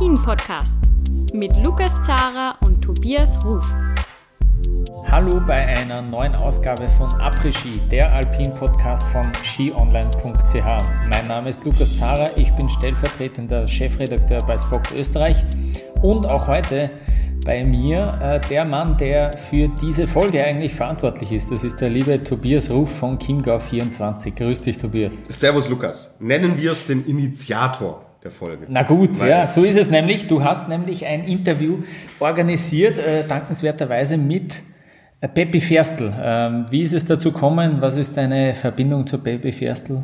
Après-Ski, der Alpin-Podcast mit Lukas Zara und Tobias Ruf. Hallo bei einer neuen Ausgabe von Après-Ski, der Alpin-Podcast von skionline.ch. Mein Name ist Lukas Zara, ich bin stellvertretender Chefredakteur bei Spox Österreich und auch heute bei mir äh, der Mann, der für diese Folge eigentlich verantwortlich ist. Das ist der liebe Tobias Ruf von Chiemgau24. Grüß dich, Tobias. Servus, Lukas. Nennen wir es den Initiator der Folge. Na gut, Weil ja, so ist es nämlich. Du hast nämlich ein Interview organisiert, äh, dankenswerterweise mit äh, Peppi Ferstl. Ähm, wie ist es dazu gekommen? Was ist deine Verbindung zur Peppi Ferstl?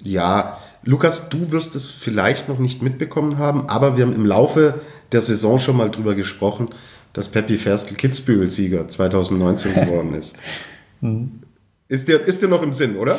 Ja, Lukas, du wirst es vielleicht noch nicht mitbekommen haben, aber wir haben im Laufe der Saison schon mal drüber gesprochen, dass Peppi Ferstl Kitzbühel-Sieger 2019 geworden ist. Mhm. Ist dir, ist dir noch im Sinn, oder?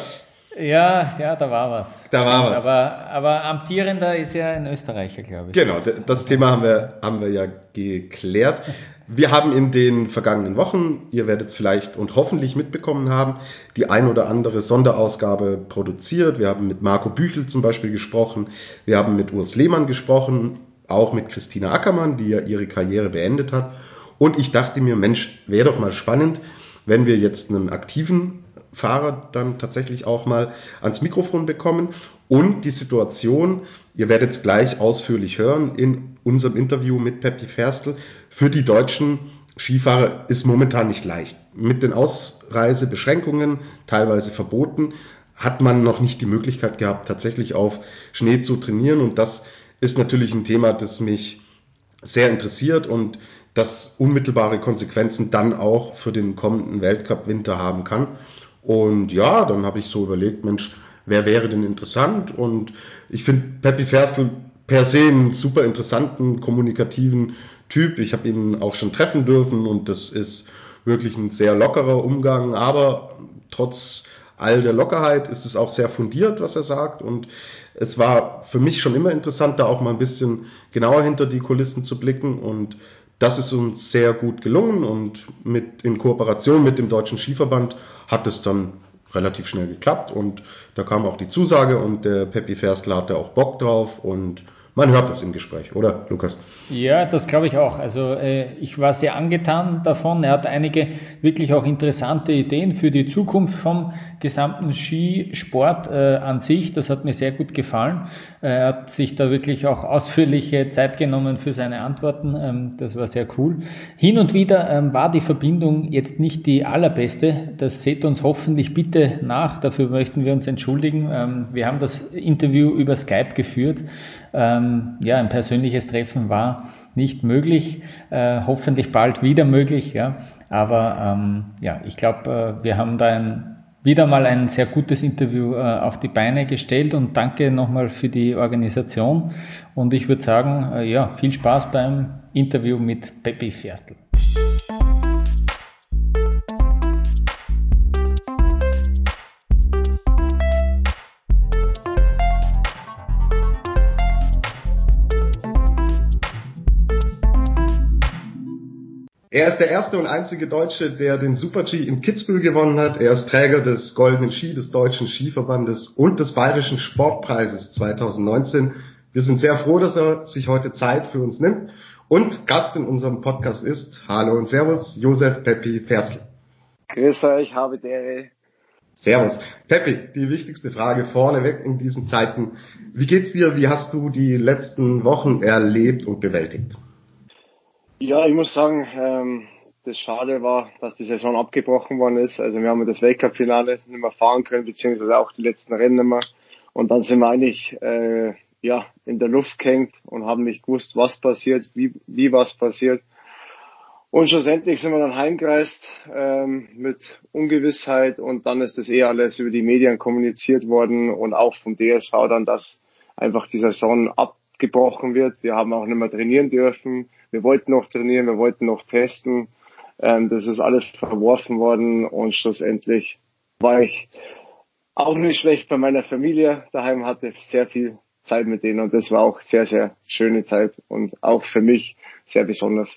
Ja, ja, da war was. Da war was. Aber, aber amtierender ist ja ein Österreicher, glaube ich. Genau, das Thema haben wir, haben wir ja geklärt. Wir haben in den vergangenen Wochen, ihr werdet es vielleicht und hoffentlich mitbekommen haben, die ein oder andere Sonderausgabe produziert. Wir haben mit Marco Büchel zum Beispiel gesprochen. Wir haben mit Urs Lehmann gesprochen auch mit Christina Ackermann, die ja ihre Karriere beendet hat. Und ich dachte mir, Mensch, wäre doch mal spannend, wenn wir jetzt einen aktiven Fahrer dann tatsächlich auch mal ans Mikrofon bekommen und die Situation, ihr werdet es gleich ausführlich hören in unserem Interview mit Peppi Ferstl, für die deutschen Skifahrer ist momentan nicht leicht. Mit den Ausreisebeschränkungen, teilweise verboten, hat man noch nicht die Möglichkeit gehabt, tatsächlich auf Schnee zu trainieren und das ist natürlich ein Thema, das mich sehr interessiert und das unmittelbare Konsequenzen dann auch für den kommenden Weltcup-Winter haben kann. Und ja, dann habe ich so überlegt, Mensch, wer wäre denn interessant? Und ich finde Peppy Ferstl per se einen super interessanten, kommunikativen Typ. Ich habe ihn auch schon treffen dürfen und das ist wirklich ein sehr lockerer Umgang, aber trotz all der Lockerheit ist es auch sehr fundiert, was er sagt. Und es war für mich schon immer interessant, da auch mal ein bisschen genauer hinter die Kulissen zu blicken. Und das ist uns sehr gut gelungen. Und mit, in Kooperation mit dem Deutschen Skiverband hat es dann relativ schnell geklappt. Und da kam auch die Zusage und der Peppi Ferstler hatte auch Bock drauf. Und man hört das im Gespräch, oder Lukas? Ja, das glaube ich auch. Also äh, ich war sehr angetan davon. Er hat einige wirklich auch interessante Ideen für die Zukunft vom gesamten Skisport äh, an sich. Das hat mir sehr gut gefallen. Äh, er hat sich da wirklich auch ausführliche Zeit genommen für seine Antworten. Ähm, das war sehr cool. Hin und wieder ähm, war die Verbindung jetzt nicht die allerbeste. Das seht uns hoffentlich bitte nach. Dafür möchten wir uns entschuldigen. Ähm, wir haben das Interview über Skype geführt. Ähm, ja, ein persönliches Treffen war nicht möglich, äh, hoffentlich bald wieder möglich, ja. Aber ähm, ja, ich glaube, äh, wir haben da ein, wieder mal ein sehr gutes Interview äh, auf die Beine gestellt und danke nochmal für die Organisation. Und ich würde sagen, äh, ja, viel Spaß beim Interview mit Peppi Ferstl. Er ist der erste und einzige Deutsche, der den Super-G in Kitzbühel gewonnen hat. Er ist Träger des Goldenen Ski des Deutschen Skiverbandes und des Bayerischen Sportpreises 2019. Wir sind sehr froh, dass er sich heute Zeit für uns nimmt und Gast in unserem Podcast ist. Hallo und Servus, Josef Peppi Ferstl. Grüß euch, habe der Servus. Peppi, die wichtigste Frage vorneweg in diesen Zeiten. Wie geht's dir? Wie hast du die letzten Wochen erlebt und bewältigt? Ja, ich muss sagen, ähm, das Schade war, dass die Saison abgebrochen worden ist. Also wir haben das Weltcup-Finale nicht mehr fahren können, beziehungsweise auch die letzten Rennen nicht mehr. Und dann sind wir eigentlich äh, ja in der Luft gehängt und haben nicht gewusst, was passiert, wie, wie was passiert. Und schlussendlich sind wir dann heimgereist ähm, mit Ungewissheit und dann ist das eh alles über die Medien kommuniziert worden und auch vom DSV dann, dass einfach die Saison abgebrochen wird. Wir haben auch nicht mehr trainieren dürfen wir wollten noch trainieren, wir wollten noch testen. Ähm, das ist alles verworfen worden und schlussendlich war ich auch nicht schlecht bei meiner Familie daheim, hatte sehr viel Zeit mit denen und das war auch sehr, sehr schöne Zeit und auch für mich sehr besonders.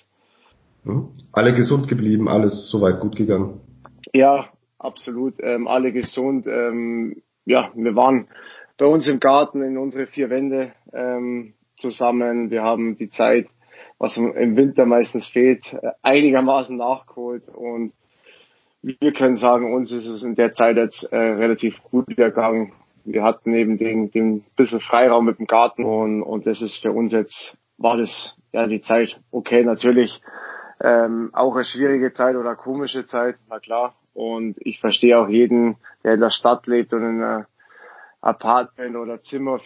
Hm? Alle gesund geblieben, alles soweit gut gegangen? Ja, absolut. Ähm, alle gesund. Ähm, ja, wir waren bei uns im Garten in unsere vier Wände ähm, zusammen. Wir haben die Zeit, was im Winter meistens fehlt, einigermaßen nachgeholt und wir können sagen, uns ist es in der Zeit jetzt äh, relativ gut gegangen. Wir hatten eben den, den bisschen Freiraum mit dem Garten und, und das ist für uns jetzt, war das ja die Zeit okay, natürlich ähm, auch eine schwierige Zeit oder komische Zeit, na klar. Und ich verstehe auch jeden, der in der Stadt lebt und in einer Apartment oder Zimmer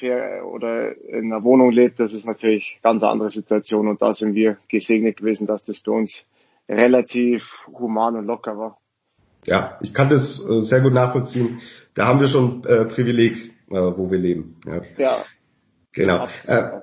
oder in einer Wohnung lebt, das ist natürlich eine ganz andere Situation und da sind wir gesegnet gewesen, dass das bei uns relativ human und locker war. Ja, ich kann das äh, sehr gut nachvollziehen. Da haben wir schon äh, Privileg, äh, wo wir leben. Ja. ja. Genau. Absolut. Äh,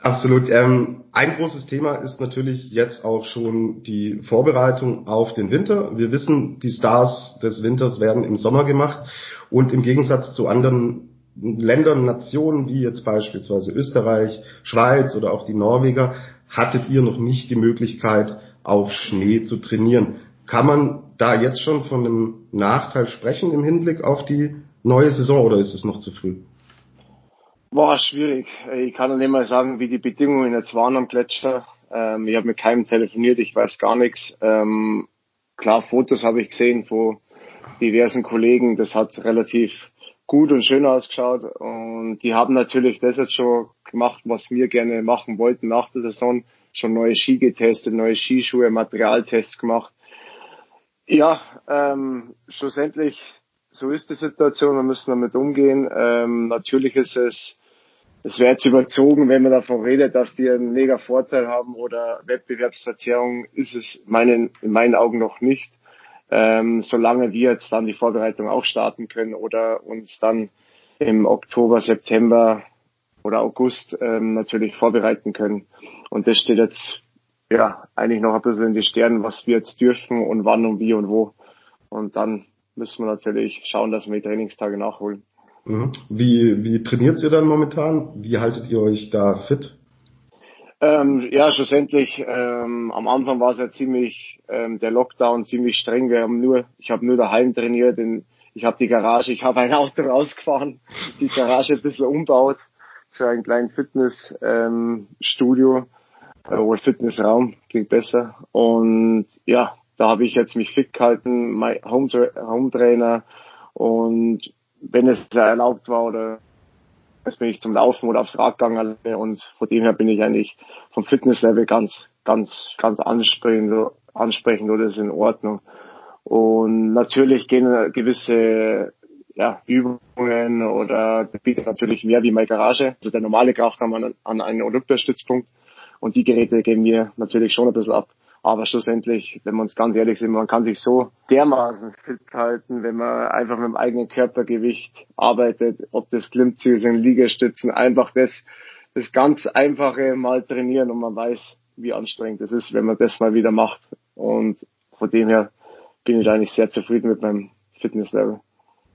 absolut. Ähm, ein großes Thema ist natürlich jetzt auch schon die Vorbereitung auf den Winter. Wir wissen, die Stars des Winters werden im Sommer gemacht und im Gegensatz zu anderen Ländern, Nationen wie jetzt beispielsweise Österreich, Schweiz oder auch die Norweger, hattet ihr noch nicht die Möglichkeit, auf Schnee zu trainieren. Kann man da jetzt schon von einem Nachteil sprechen im Hinblick auf die neue Saison oder ist es noch zu früh? War schwierig. Ich kann nicht mal sagen, wie die Bedingungen jetzt waren am Gletscher. Ähm, ich habe mit keinem telefoniert, ich weiß gar nichts. Ähm, klar, Fotos habe ich gesehen von diversen Kollegen. Das hat relativ gut und schön ausgeschaut. Und die haben natürlich das jetzt schon gemacht, was wir gerne machen wollten nach der Saison. Schon neue Ski getestet, neue Skischuhe, Materialtests gemacht. Ja, ähm, schlussendlich, so ist die Situation, wir müssen damit umgehen. Ähm, natürlich ist es, es wäre jetzt überzogen, wenn man davon redet, dass die einen mega Vorteil haben oder Wettbewerbsverzerrung, ist es meinen, in meinen Augen noch nicht. Ähm, solange wir jetzt dann die Vorbereitung auch starten können oder uns dann im Oktober, September oder August ähm, natürlich vorbereiten können. Und das steht jetzt ja, eigentlich noch ein bisschen in die Sternen, was wir jetzt dürfen und wann und wie und wo. Und dann müssen wir natürlich schauen, dass wir die Trainingstage nachholen. Mhm. Wie, wie trainiert ihr dann momentan? Wie haltet ihr euch da fit? Ähm, ja, schlussendlich, ähm, am Anfang war es ja ziemlich, ähm, der Lockdown ziemlich streng. Wir haben nur, ich habe nur daheim trainiert, denn ich habe die Garage, ich habe ein Auto rausgefahren, die Garage ein bisschen umbaut für einen kleinen Fitnessstudio. Ähm, oder Fitnessraum, klingt besser. Und ja, da habe ich jetzt mich fit gehalten, mein Home, Home Trainer und wenn es erlaubt war oder jetzt bin ich zum Laufen oder aufs Rad gegangen und von dem her bin ich eigentlich vom Fitnesslevel ganz, ganz, ganz ansprechend, ansprechend oder ist in Ordnung. Und natürlich gehen gewisse ja, Übungen oder bietet natürlich mehr wie meine Garage. Also der normale Kraftraum an, an einen Olympiastützpunkt. Und die Geräte gehen mir natürlich schon ein bisschen ab. Aber schlussendlich, wenn wir uns ganz ehrlich sind, man kann sich so dermaßen fit halten, wenn man einfach mit dem eigenen Körpergewicht arbeitet, ob das Klimmzüge sind, Liegestützen, einfach das, das ganz einfache mal trainieren und man weiß, wie anstrengend es ist, wenn man das mal wieder macht. Und von dem her bin ich eigentlich sehr zufrieden mit meinem Fitnesslevel.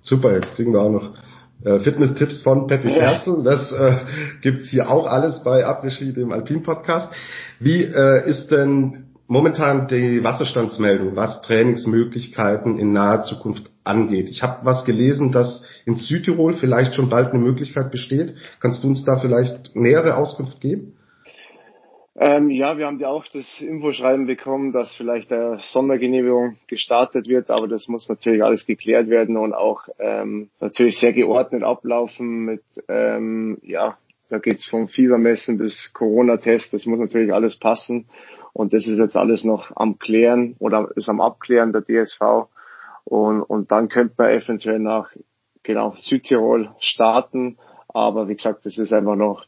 Super, jetzt kriegen wir auch noch äh, Fitness-Tipps von Peppi Ferstl. Das äh, gibt's hier auch alles bei Abregie, dem Alpin-Podcast. Wie äh, ist denn momentan die Wasserstandsmeldung, was Trainingsmöglichkeiten in naher Zukunft angeht? Ich habe was gelesen, dass in Südtirol vielleicht schon bald eine Möglichkeit besteht. Kannst du uns da vielleicht nähere Auskunft geben? Ähm, ja, wir haben ja auch das Infoschreiben bekommen, dass vielleicht der Sondergenehmigung gestartet wird, aber das muss natürlich alles geklärt werden und auch ähm, natürlich sehr geordnet ablaufen mit, ähm, ja, da geht's vom Fiebermessen bis Corona-Test, das muss natürlich alles passen und das ist jetzt alles noch am Klären oder ist am Abklären der DSV und, und dann könnte man eventuell nach genau Südtirol starten, aber wie gesagt, das ist einfach noch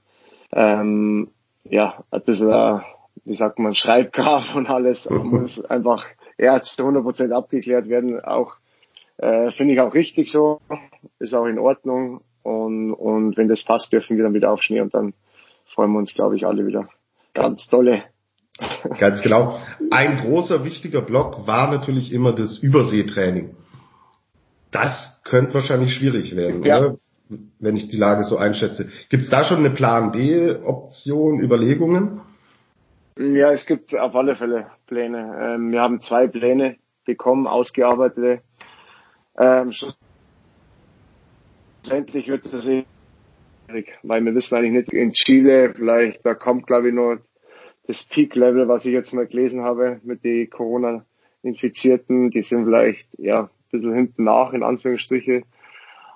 ähm, ja, ein bisschen, äh, wie sagt man, Schreibgraf und alles muss einfach ja, zu 100% abgeklärt werden. Auch äh, finde ich auch richtig so, ist auch in Ordnung. Und, und wenn das passt, dürfen wir dann wieder auf Schnee und dann freuen wir uns, glaube ich, alle wieder. Ganz tolle. Ganz genau. Ein großer wichtiger Block war natürlich immer das Überseetraining. Das könnte wahrscheinlich schwierig werden, ja. oder? wenn ich die Lage so einschätze. Gibt es da schon eine Plan B-Option, Überlegungen? Ja, es gibt auf alle Fälle Pläne. Ähm, wir haben zwei Pläne bekommen, ausgearbeitete. Ähm, schlussendlich wird es weil wir wissen eigentlich nicht in Chile, vielleicht, da kommt glaube ich nur das Peak-Level, was ich jetzt mal gelesen habe mit den Corona-Infizierten, die sind vielleicht ja ein bisschen hinten nach, in Anführungsstriche.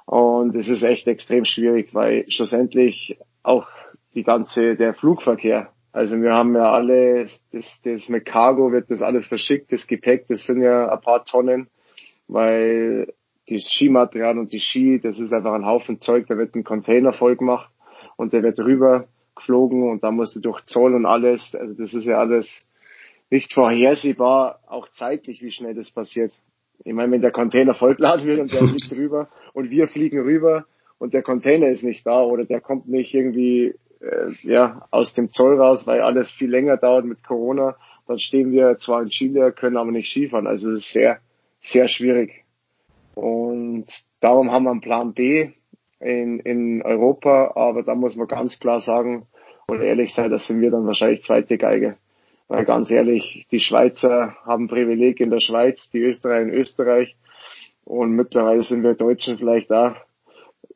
Und es ist echt extrem schwierig, weil schlussendlich auch die ganze, der Flugverkehr, also wir haben ja alle, das, das mit Cargo wird das alles verschickt, das Gepäck, das sind ja ein paar Tonnen, weil das Skimaterial und die Ski, das ist einfach ein Haufen Zeug, da wird ein Container voll gemacht und der wird rüber geflogen und da musst du durch Zoll und alles, also das ist ja alles nicht vorhersehbar, auch zeitlich, wie schnell das passiert. Ich meine, wenn der Container vollgeladen wird und der fliegt rüber und wir fliegen rüber und der Container ist nicht da oder der kommt nicht irgendwie äh, ja, aus dem Zoll raus, weil alles viel länger dauert mit Corona, dann stehen wir zwar in Chile, können aber nicht Skifahren. Also es ist sehr, sehr schwierig. Und darum haben wir einen Plan B in, in Europa, aber da muss man ganz klar sagen oder ehrlich sein, das sind wir dann wahrscheinlich zweite Geige. Weil ganz ehrlich, die Schweizer haben Privileg in der Schweiz, die Österreicher in Österreich und mittlerweile sind wir Deutschen vielleicht da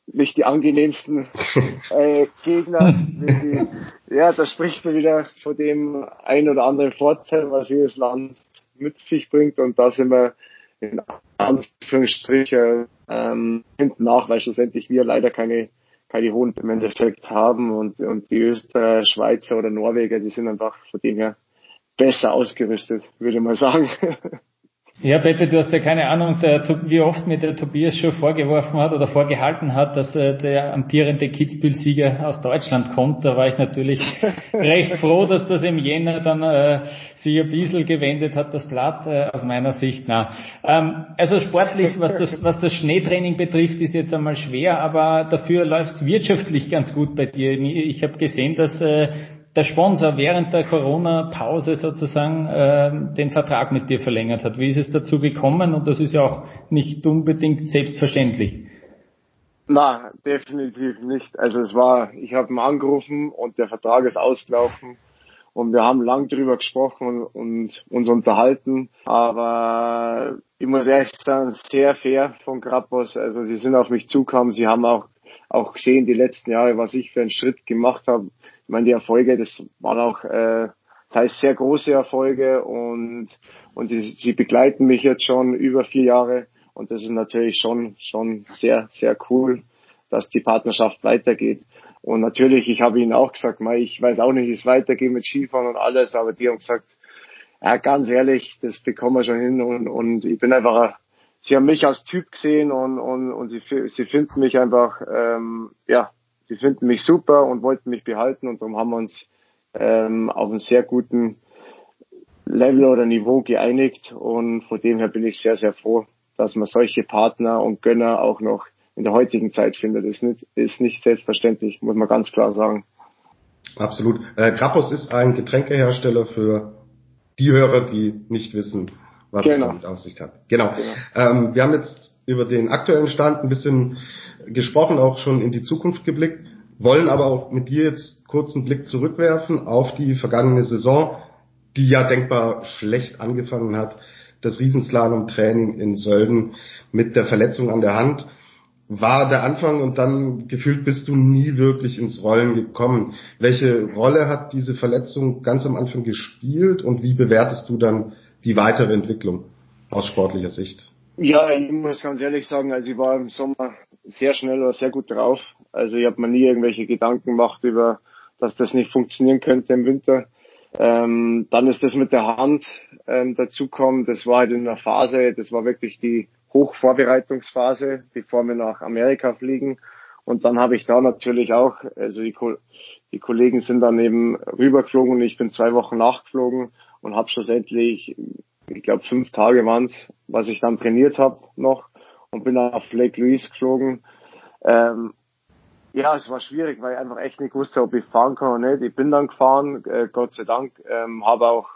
nicht die angenehmsten äh, Gegner. Die, ja, das spricht mir wieder von dem ein oder anderen Vorteil, was jedes Land mit sich bringt und da sind wir in Anführungsstrichen ähm, hinten nach, weil schlussendlich wir leider keine keine hohen im Endeffekt haben und, und die Österreicher, Schweizer oder Norweger, die sind einfach von dem her besser ausgerüstet, würde man sagen. Ja, Pepe, du hast ja keine Ahnung, der, wie oft mir der Tobias schon vorgeworfen hat oder vorgehalten hat, dass äh, der amtierende Kitzbühel-Sieger aus Deutschland kommt. Da war ich natürlich recht froh, dass das im Jänner dann äh, sich ein bisschen gewendet hat, das Blatt äh, aus meiner Sicht. Na, ähm, also sportlich, was das, was das Schneetraining betrifft, ist jetzt einmal schwer, aber dafür läuft es wirtschaftlich ganz gut bei dir. Ich habe gesehen, dass äh, der Sponsor während der Corona-Pause sozusagen äh, den Vertrag mit dir verlängert hat. Wie ist es dazu gekommen? Und das ist ja auch nicht unbedingt selbstverständlich. Na, definitiv nicht. Also es war, ich habe ihn angerufen und der Vertrag ist ausgelaufen und wir haben lang drüber gesprochen und, und uns unterhalten. Aber ich muss ehrlich sagen, sehr fair von Grappos. Also sie sind auf mich zugekommen, sie haben auch auch gesehen die letzten Jahre, was ich für einen Schritt gemacht habe ich meine, die Erfolge, das waren auch äh, teils sehr große Erfolge und, und sie, sie begleiten mich jetzt schon über vier Jahre und das ist natürlich schon, schon sehr, sehr cool, dass die Partnerschaft weitergeht. Und natürlich, ich habe ihnen auch gesagt, ich weiß auch nicht, wie es weitergeht mit Skifahren und alles, aber die haben gesagt, ja, ganz ehrlich, das bekommen wir schon hin und, und ich bin einfach, sie haben mich als Typ gesehen und, und, und sie, sie finden mich einfach, ähm, ja, die finden mich super und wollten mich behalten und darum haben wir uns ähm, auf einen sehr guten Level oder Niveau geeinigt und von dem her bin ich sehr, sehr froh, dass man solche Partner und Gönner auch noch in der heutigen Zeit findet. Das ist nicht, ist nicht selbstverständlich, muss man ganz klar sagen. Absolut. Äh, Grappos ist ein Getränkehersteller für die Hörer, die nicht wissen, was genau. er damit Aussicht hat. Genau. genau. Ähm, wir haben jetzt über den aktuellen Stand ein bisschen gesprochen, auch schon in die Zukunft geblickt, wollen aber auch mit dir jetzt kurzen Blick zurückwerfen auf die vergangene Saison, die ja denkbar schlecht angefangen hat. Das Riesenslalom-Training in Sölden mit der Verletzung an der Hand war der Anfang und dann gefühlt bist du nie wirklich ins Rollen gekommen. Welche Rolle hat diese Verletzung ganz am Anfang gespielt und wie bewertest du dann die weitere Entwicklung aus sportlicher Sicht? Ja, ich muss ganz ehrlich sagen, also ich war im Sommer sehr schnell oder sehr gut drauf. Also ich habe mir nie irgendwelche Gedanken gemacht über, dass das nicht funktionieren könnte im Winter. Ähm, dann ist das mit der Hand ähm, dazukommen. Das war halt in der Phase, das war wirklich die Hochvorbereitungsphase, bevor wir nach Amerika fliegen. Und dann habe ich da natürlich auch, also die, die Kollegen sind dann eben rübergeflogen und ich bin zwei Wochen nachgeflogen und habe schlussendlich ich glaube fünf Tage waren's, was ich dann trainiert habe noch und bin dann auf Lake Louise geflogen. Ähm, ja, es war schwierig, weil ich einfach echt nicht wusste, ob ich fahren kann oder nicht. Ich bin dann gefahren, äh, Gott sei Dank, ähm, habe auch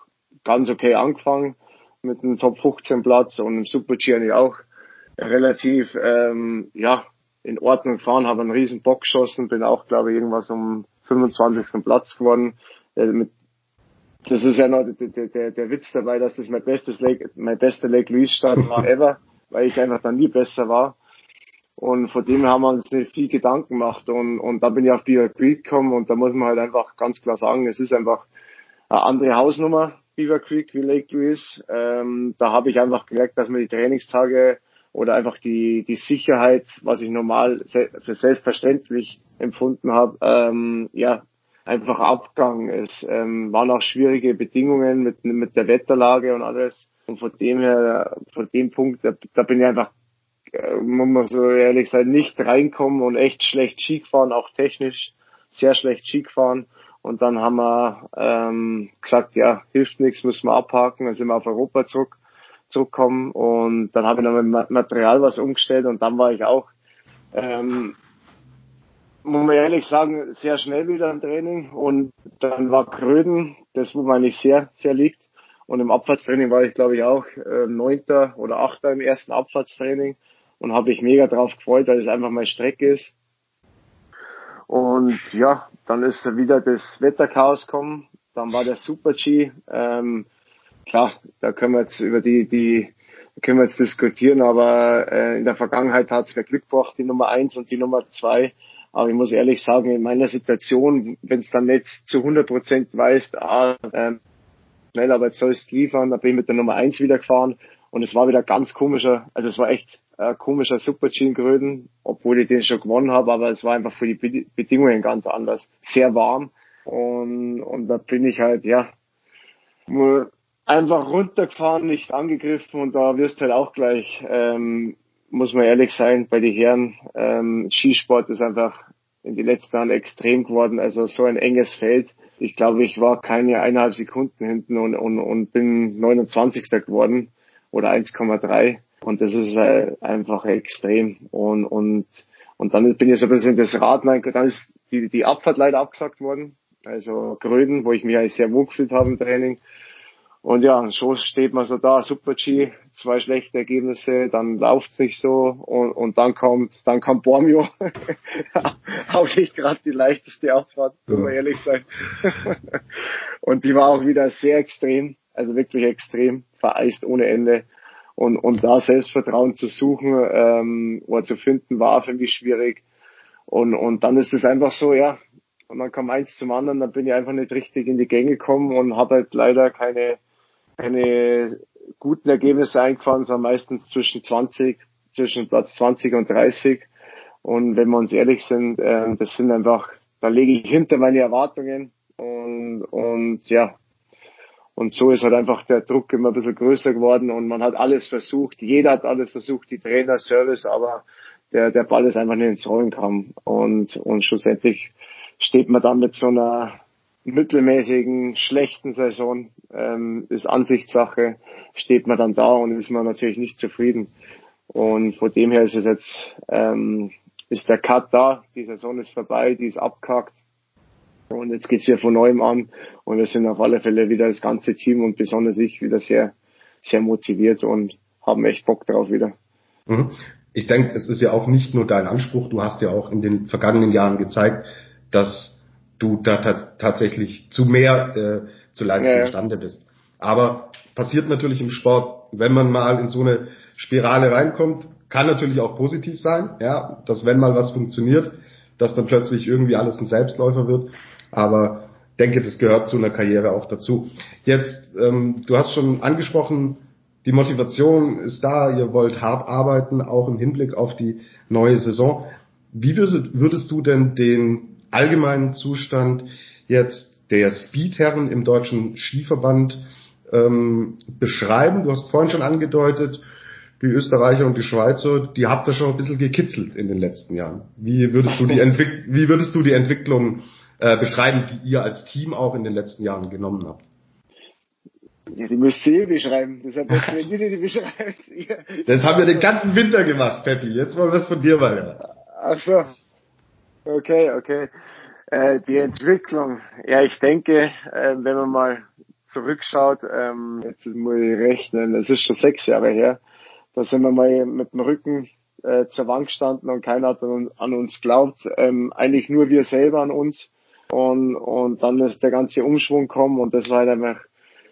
ganz okay angefangen mit einem Top 15 Platz und im Super G eigentlich auch relativ ähm, ja in Ordnung gefahren, habe einen riesen Bock geschossen, bin auch glaube ich irgendwas um 25. Platz geworden äh, mit das ist ja noch der, der, der Witz dabei, dass das mein bestes Lake, mein bester Lake Louise Start war ever, weil ich einfach dann nie besser war. Und von dem haben wir uns viel Gedanken gemacht und, und da bin ich auf Beaver Creek gekommen und da muss man halt einfach ganz klar sagen, es ist einfach eine andere Hausnummer, Beaver Creek wie Lake Louise. Ähm, da habe ich einfach gemerkt, dass man die Trainingstage oder einfach die, die Sicherheit, was ich normal für selbstverständlich empfunden habe, ähm, ja, einfach abgegangen ist. Ähm, waren auch schwierige Bedingungen mit, mit der Wetterlage und alles. Und von dem her, von dem Punkt, da, da bin ich einfach, äh, muss man so ehrlich sein, nicht reinkommen und echt schlecht Ski gefahren, auch technisch sehr schlecht Ski gefahren. Und dann haben wir ähm, gesagt, ja, hilft nichts, müssen wir abhaken. Dann sind wir auf Europa zurück, zurückkommen und dann habe ich noch mit Material was umgestellt und dann war ich auch ähm, muss man ehrlich sagen, sehr schnell wieder im Training und dann war Kröden, das wo man nicht sehr, sehr liegt. Und im Abfahrtstraining war ich, glaube ich, auch äh, Neunter oder Achter im ersten Abfahrtstraining und habe ich mega drauf gefreut, weil es einfach meine Strecke ist. Und ja, dann ist wieder das Wetterchaos gekommen. Dann war der Super G. Ähm, klar, da können wir jetzt über die, die können wir jetzt diskutieren, aber äh, in der Vergangenheit hat es mir Glück gebracht, die Nummer eins und die Nummer zwei aber ich muss ehrlich sagen, in meiner Situation, wenn es dann nicht zu 100 Prozent weißt, ah, ähm, schnell, aber jetzt sollst liefern, da bin ich mit der Nummer eins wieder gefahren und es war wieder ganz komischer, also es war echt äh, komischer Super-G in Gröden, obwohl ich den schon gewonnen habe, aber es war einfach für die Bedingungen ganz anders. Sehr warm und, und da bin ich halt, ja, nur einfach runtergefahren, nicht angegriffen und da wirst du halt auch gleich ähm, muss man ehrlich sein, bei den Herren, ähm, Skisport ist einfach in den letzten Jahren extrem geworden. Also so ein enges Feld. Ich glaube, ich war keine eineinhalb Sekunden hinten und, und, und bin 29. geworden oder 1,3. Und das ist äh, einfach extrem. Und, und, und dann bin ich so ein bisschen das Rad, mein, dann ist die, die Abfahrt leider abgesagt worden. Also Gröden, wo ich mich eigentlich sehr wohl gefühlt habe im Training. Und ja, so steht man so da, Super G, zwei schlechte Ergebnisse, dann läuft's nicht so und, und dann kommt, dann kommt Bormio. auch nicht gerade die leichteste Abfahrt, muss man ehrlich sein. und die war auch wieder sehr extrem, also wirklich extrem, vereist ohne Ende. Und, und da Selbstvertrauen zu suchen ähm, oder zu finden, war für mich schwierig. Und, und dann ist es einfach so, ja, und dann kam eins zum anderen, dann bin ich einfach nicht richtig in die Gänge gekommen und habe halt leider keine keine guten Ergebnisse eingefahren, sondern meistens zwischen 20, zwischen Platz 20 und 30. Und wenn wir uns ehrlich sind, äh, das sind einfach, da lege ich hinter meine Erwartungen und, und ja, und so ist halt einfach der Druck immer ein bisschen größer geworden und man hat alles versucht, jeder hat alles versucht, die Trainer, Service, aber der, der Ball ist einfach nicht ins Rollen kam und, und schlussendlich steht man dann mit so einer mittelmäßigen, schlechten Saison ähm, ist Ansichtssache, steht man dann da und ist man natürlich nicht zufrieden. Und von dem her ist es jetzt, ähm, ist der Cut da, die Saison ist vorbei, die ist abkackt. Und jetzt geht's wieder von neuem an und wir sind auf alle Fälle wieder das ganze Team und besonders ich wieder sehr, sehr motiviert und haben echt Bock drauf wieder. Mhm. Ich denke, es ist ja auch nicht nur dein Anspruch, du hast ja auch in den vergangenen Jahren gezeigt, dass du da tatsächlich zu mehr äh, zu leisten ja, imstande bist. Aber passiert natürlich im Sport, wenn man mal in so eine Spirale reinkommt, kann natürlich auch positiv sein, ja, dass wenn mal was funktioniert, dass dann plötzlich irgendwie alles ein Selbstläufer wird. Aber denke, das gehört zu einer Karriere auch dazu. Jetzt, ähm, du hast schon angesprochen, die Motivation ist da, ihr wollt hart arbeiten, auch im Hinblick auf die neue Saison. Wie würdest, würdest du denn den allgemeinen Zustand jetzt der Speedherren im deutschen Skiverband ähm, beschreiben? Du hast vorhin schon angedeutet, die Österreicher und die Schweizer, die habt ihr schon ein bisschen gekitzelt in den letzten Jahren. Wie würdest du die, Entwick wie würdest du die Entwicklung äh, beschreiben, die ihr als Team auch in den letzten Jahren genommen habt? Ja, die müsst ihr beschreiben. Das, hat das, wenn ihr die beschreibt. das haben wir den ganzen Winter gemacht, Peppi. Jetzt wollen wir es von dir mal hören. Ach so. Okay, okay. Äh, die Entwicklung, ja, ich denke, äh, wenn man mal zurückschaut, ähm, jetzt muss ich rechnen, es ist schon sechs Jahre her, da sind wir mal mit dem Rücken äh, zur Wand gestanden und keiner hat an, an uns glaubt, ähm, eigentlich nur wir selber an uns. Und, und dann ist der ganze Umschwung gekommen und das war halt einfach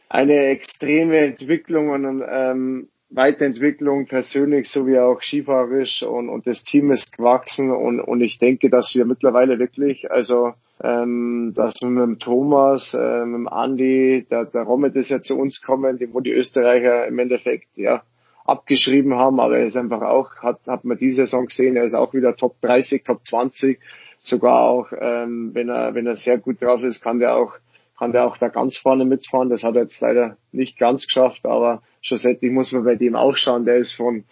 eine extreme Entwicklung und ähm, Weiterentwicklung persönlich sowie auch skifahrerisch und, und das Team ist gewachsen und, und ich denke, dass wir mittlerweile wirklich, also ähm, dass wir mit dem Thomas, äh, mit dem Andi, der, der Rommet ist ja zu uns kommen, wo die Österreicher im Endeffekt ja abgeschrieben haben, aber er ist einfach auch, hat, hat man diese Saison gesehen, er ist auch wieder Top 30, Top 20, sogar auch, ähm, wenn er, wenn er sehr gut drauf ist, kann der auch, kann der auch da ganz vorne mitfahren. Das hat er jetzt leider nicht ganz geschafft, aber schlussendlich muss man bei dem auch schauen, der ist von,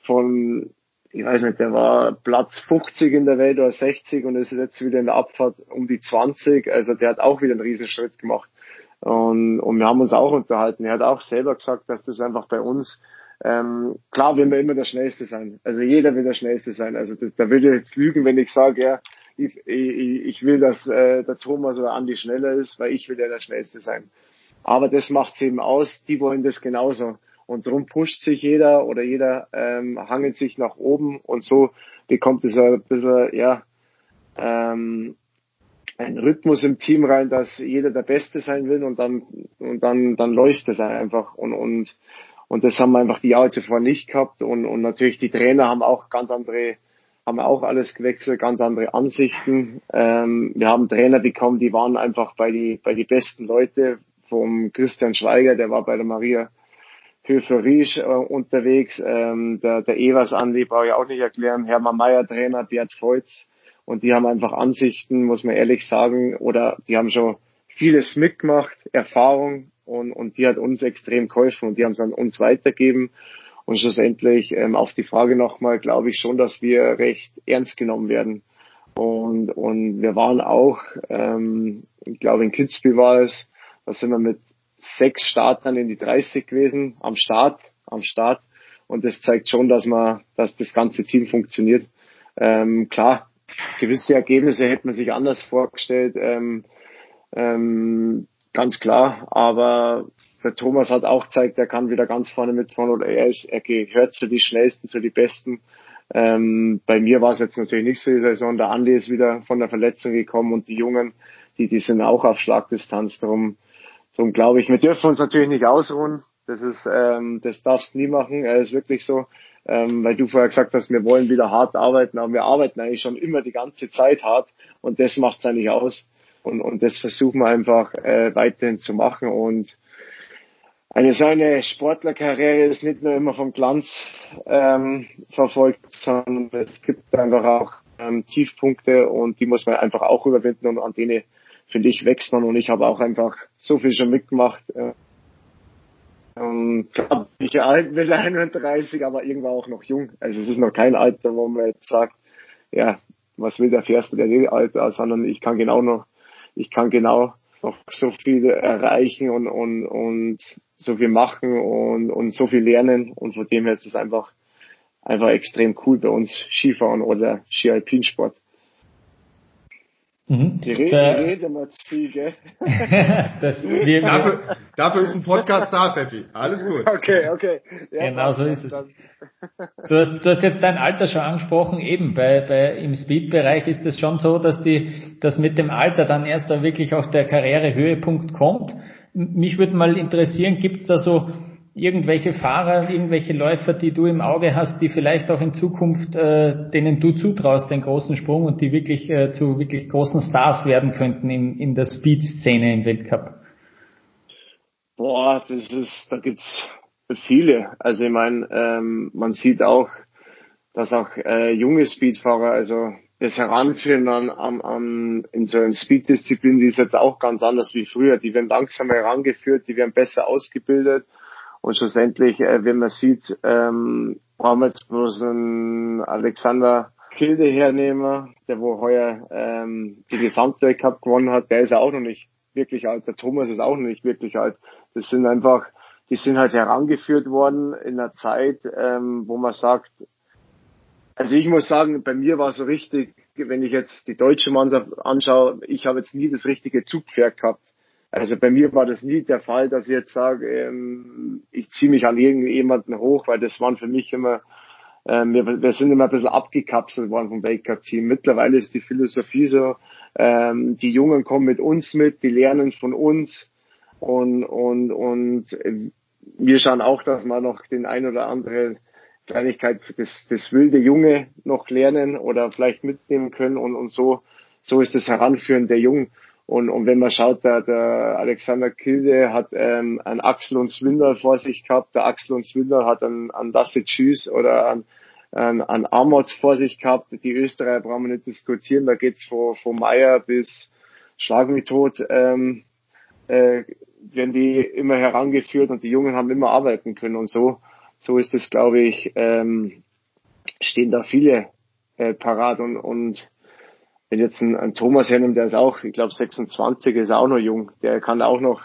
von, ich weiß nicht, der war Platz 50 in der Welt oder 60 und ist jetzt wieder in der Abfahrt um die 20. Also der hat auch wieder einen Riesenschritt gemacht. Und, und wir haben uns auch unterhalten. Er hat auch selber gesagt, dass das einfach bei uns ähm, klar will man immer der Schnellste sein. Also jeder will der Schnellste sein. Also das, da würde ich jetzt lügen, wenn ich sage, ja, ich, ich, will, dass äh, der Thomas oder Andi schneller ist, weil ich will ja der Schnellste sein. Aber das macht es eben aus, die wollen das genauso. Und darum pusht sich jeder oder jeder ähm, hangelt sich nach oben und so bekommt es ein bisschen, ja, ähm, ein Rhythmus im Team rein, dass jeder der Beste sein will und dann und dann dann läuft es einfach und und und das haben wir einfach die Jahre zuvor nicht gehabt. Und, und natürlich die Trainer haben auch ganz andere, haben auch alles gewechselt, ganz andere Ansichten. Ähm, wir haben Trainer bekommen, die waren einfach bei die, bei die besten Leute vom Christian Schweiger, der war bei der Maria Höfer-Riesch äh, unterwegs. Ähm, der, der Evers Andi brauche ich auch nicht erklären. Hermann Mayer Trainer, Bert Feutz. Und die haben einfach Ansichten, muss man ehrlich sagen, oder die haben schon vieles mitgemacht, Erfahrung, und, und die hat uns extrem geholfen und die haben es an uns weitergeben. Und schlussendlich ähm, auf die Frage nochmal, glaube ich schon, dass wir recht ernst genommen werden. Und, und wir waren auch, ähm, ich glaube in Kitzbühel war es, da sind wir mit sechs Startern in die 30 gewesen, am Start, am Start. Und das zeigt schon, dass man, dass das ganze Team funktioniert. Ähm, klar, gewisse Ergebnisse hätte man sich anders vorgestellt. Ähm, ähm, ganz klar. Aber der Thomas hat auch gezeigt, er kann wieder ganz vorne mitfahren oder er ist, er gehört zu die schnellsten, zu die besten. Ähm, bei mir war es jetzt natürlich nicht so die Saison. Der Andi ist wieder von der Verletzung gekommen und die Jungen, die, die sind auch auf Schlagdistanz. Darum, darum glaube ich, wir dürfen uns natürlich nicht ausruhen. Das ist, ähm, das darfst du nie machen. Er ist wirklich so, ähm, weil du vorher gesagt hast, wir wollen wieder hart arbeiten, aber wir arbeiten eigentlich schon immer die ganze Zeit hart und das macht es eigentlich aus. Und, und das versuchen wir einfach äh, weiterhin zu machen. Und eine so eine Sportlerkarriere ist nicht nur immer vom Glanz ähm, verfolgt, sondern es gibt einfach auch ähm, Tiefpunkte und die muss man einfach auch überwinden und an denen finde ich wächst man und ich habe auch einfach so viel schon mitgemacht. Äh, und klar, ich alt mit 31, aber irgendwann auch noch jung. Also es ist noch kein Alter, wo man jetzt sagt, ja, was will der Fährste der Alter, sondern ich kann genau noch ich kann genau noch so viel erreichen und, und, und so viel machen und, und so viel lernen. Und von dem her ist es einfach, einfach extrem cool bei uns Skifahren oder Ski-Alpinsport. Mhm. Die reden, äh, reden wir zu viel, gell? das, wir, dafür, dafür ist ein Podcast da, Peppi. Alles gut. Okay, okay. Ja, genau so ist es. Du hast, du hast jetzt dein Alter schon angesprochen. Eben bei, bei im Speed-Bereich ist es schon so, dass die, dass mit dem Alter dann erst da wirklich auch der Karrierehöhepunkt kommt. Mich würde mal interessieren, gibt es da so irgendwelche Fahrer, irgendwelche Läufer, die du im Auge hast, die vielleicht auch in Zukunft, äh, denen du zutraust, den großen Sprung und die wirklich äh, zu wirklich großen Stars werden könnten in, in der Speed-Szene im Weltcup? Boah, das ist, da gibt's viele. Also ich meine, ähm, man sieht auch, dass auch äh, junge Speedfahrer, also das Heranführen an, an, an in so einer Speed-Disziplin, die ist jetzt auch ganz anders wie früher. Die werden langsamer herangeführt, die werden besser ausgebildet und schlussendlich, äh, wenn man sieht, ähm, haben wir jetzt bloß einen Alexander Kilde hernehmen, der wo heuer ähm, die Gesamtweltcup gewonnen hat, der ist ja auch noch nicht wirklich alt. Der Thomas ist auch noch nicht wirklich alt. Das sind einfach, die sind halt herangeführt worden in einer Zeit, ähm, wo man sagt, also ich muss sagen, bei mir war es so richtig, wenn ich jetzt die deutsche Mannschaft anschaue, ich habe jetzt nie das richtige Zugpferd gehabt. Also bei mir war das nie der Fall, dass ich jetzt sage, ähm, ich ziehe mich an irgendjemanden hoch, weil das waren für mich immer, ähm, wir, wir sind immer ein bisschen abgekapselt worden vom Weltcup-Team. Mittlerweile ist die Philosophie so, ähm, die Jungen kommen mit uns mit, die lernen von uns und, und, und wir schauen auch, dass wir noch den ein oder anderen Kleinigkeit das, das wilde Junge noch lernen oder vielleicht mitnehmen können und, und so, so ist das Heranführen der Jungen. Und, und wenn man schaut, der, der Alexander Kilde hat ähm, einen Axel und Swindler vor sich gehabt, der Axel und Swindler hat einen, einen Lasse Tschüss oder einen, einen, Amot vor sich gehabt. Die Österreicher brauchen wir nicht diskutieren, da geht's von, von Meier bis Schlag mich tot, ähm, äh, werden die immer herangeführt und die Jungen haben immer arbeiten können. Und so so ist es, glaube ich, ähm, stehen da viele äh, parat und, und wenn jetzt ein, ein Thomas hernimmt, der ist auch, ich glaube 26, ist auch noch jung, der kann auch noch,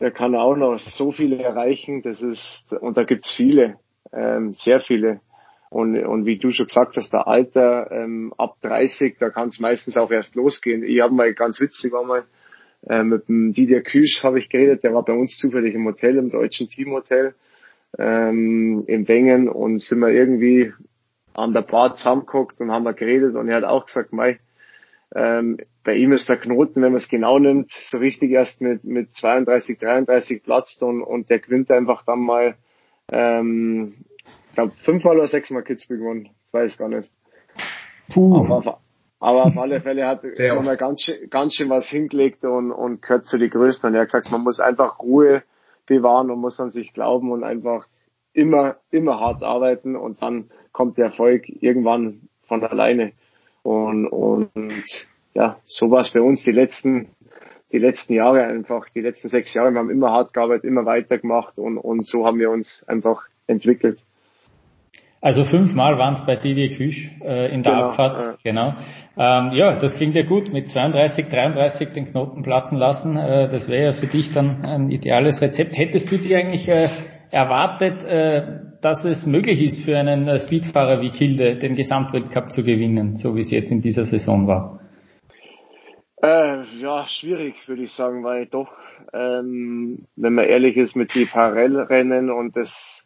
der kann auch noch so viele erreichen, das ist, und da gibt's viele, ähm, sehr viele. Und, und wie du schon gesagt hast, der Alter ähm, ab 30, da kann es meistens auch erst losgehen. Ich habe mal ganz witzig war mal äh, mit dem Didier Küsch habe ich geredet, der war bei uns zufällig im Hotel, im deutschen Teamhotel ähm, in Wengen. Und sind wir irgendwie an der Bar zusammengeguckt und haben wir geredet. Und er hat auch gesagt, mei, ähm, bei ihm ist der Knoten, wenn man es genau nimmt, so richtig erst mit, mit 32, 33 platzt und, und der gewinnt einfach dann mal, ähm, ich glaube, fünfmal oder sechsmal Kitzbühel gewonnen. Ich weiß gar nicht. Puh. Aber, aber auf alle Fälle hat er mal ganz, ganz schön was hingelegt und, und gehört zu die Größten. Und er hat gesagt, man muss einfach Ruhe bewahren und muss an sich glauben und einfach immer, immer hart arbeiten und dann kommt der Erfolg irgendwann von alleine. Und, und ja, so war es bei uns die letzten, die letzten Jahre einfach, die letzten sechs Jahre. Wir haben immer hart gearbeitet, immer weitergemacht und, und so haben wir uns einfach entwickelt. Also fünfmal waren es bei Didier Küsch äh, in der genau, Abfahrt. Ja. Genau. Ähm, ja, das klingt ja gut. Mit 32, 33 den Knoten platzen lassen. Äh, das wäre ja für dich dann ein ideales Rezept. Hättest du dir eigentlich äh, erwartet, äh, dass es möglich ist für einen äh, Speedfahrer wie Kilde den Gesamtweltcup zu gewinnen, so wie es jetzt in dieser Saison war? Äh, ja, schwierig würde ich sagen, weil doch, ähm, wenn man ehrlich ist, mit die Parallelrennen und das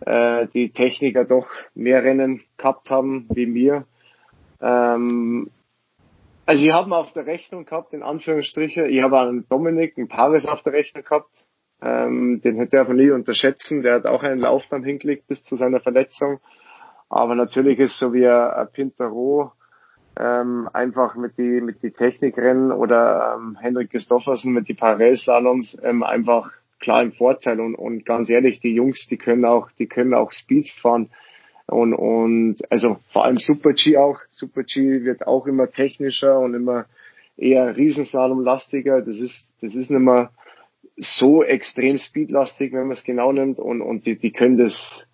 äh, die Techniker doch mehr Rennen gehabt haben wie mir. Ähm, also ich habe auf der Rechnung gehabt, in Anführungsstriche, ich habe einen Dominik, ein Paris auf der Rechnung gehabt, ähm, den darf man nie unterschätzen, der hat auch einen Lauf dann hingelegt bis zu seiner Verletzung. Aber natürlich ist so wie ein Pintero ähm, einfach mit die mit die Technikrennen oder ähm, Henrik Christoffersen mit die Parallelslaloms ähm, einfach klar im Vorteil und, und ganz ehrlich, die Jungs, die können auch, die können auch Speed fahren und, und also vor allem Super G auch. Super G wird auch immer technischer und immer eher Riesenslalomlastiger. Das ist, das ist nicht mehr so extrem speedlastig, wenn man es genau nimmt und, und die, die können das,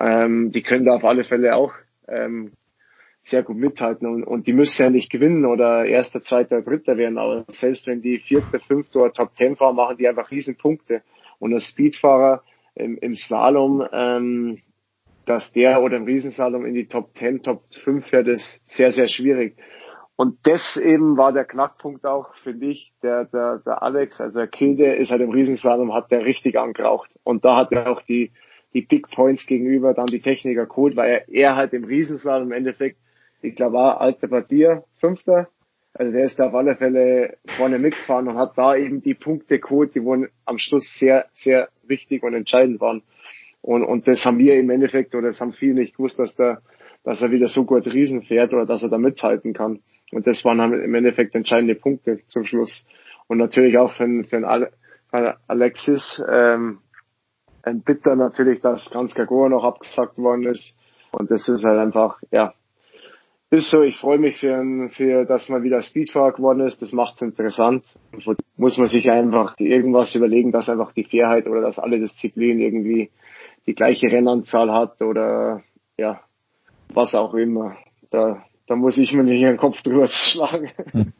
ähm, die können da auf alle Fälle auch ähm, sehr gut mithalten und, und die müssen ja nicht gewinnen oder erster, zweiter, dritter werden, aber selbst wenn die vierte, fünfte oder Top Ten fahren, machen die einfach riesen Punkte. Und als Speedfahrer im, im Slalom, ähm, dass der oder im Riesenslalom in die Top Ten, Top 5 fährt, ist sehr, sehr schwierig. Und das eben war der Knackpunkt auch, finde ich, der, der, der Alex, also der Kilde ist halt im Riesenslalom, hat der richtig angeraucht. Und da hat er auch die, die Big Points gegenüber dann die Techniker geholt, weil er, er halt im Riesenslalom im Endeffekt ich glaube auch Alter Partier, Fünfter. Also der ist da auf alle Fälle vorne mitgefahren und hat da eben die Punkte geholt, die wohl am Schluss sehr, sehr wichtig und entscheidend waren. Und, und das haben wir im Endeffekt, oder das haben viele nicht gewusst, dass der, dass er wieder so gut Riesen fährt oder dass er da mithalten kann. Und das waren halt im Endeffekt entscheidende Punkte zum Schluss. Und natürlich auch für, für, einen Alexis, ähm, ein Bitter natürlich, dass ganz Gagor noch abgesagt worden ist. Und das ist halt einfach, ja, ist so, ich freue mich für, für, dass man wieder Speedfahrer geworden ist. Das macht es interessant. Muss man sich einfach irgendwas überlegen, dass einfach die Fairheit oder dass alle Disziplinen irgendwie die gleiche Rennanzahl hat oder ja, was auch immer. Da, da muss ich mir nicht den Kopf drüber schlagen. Hm.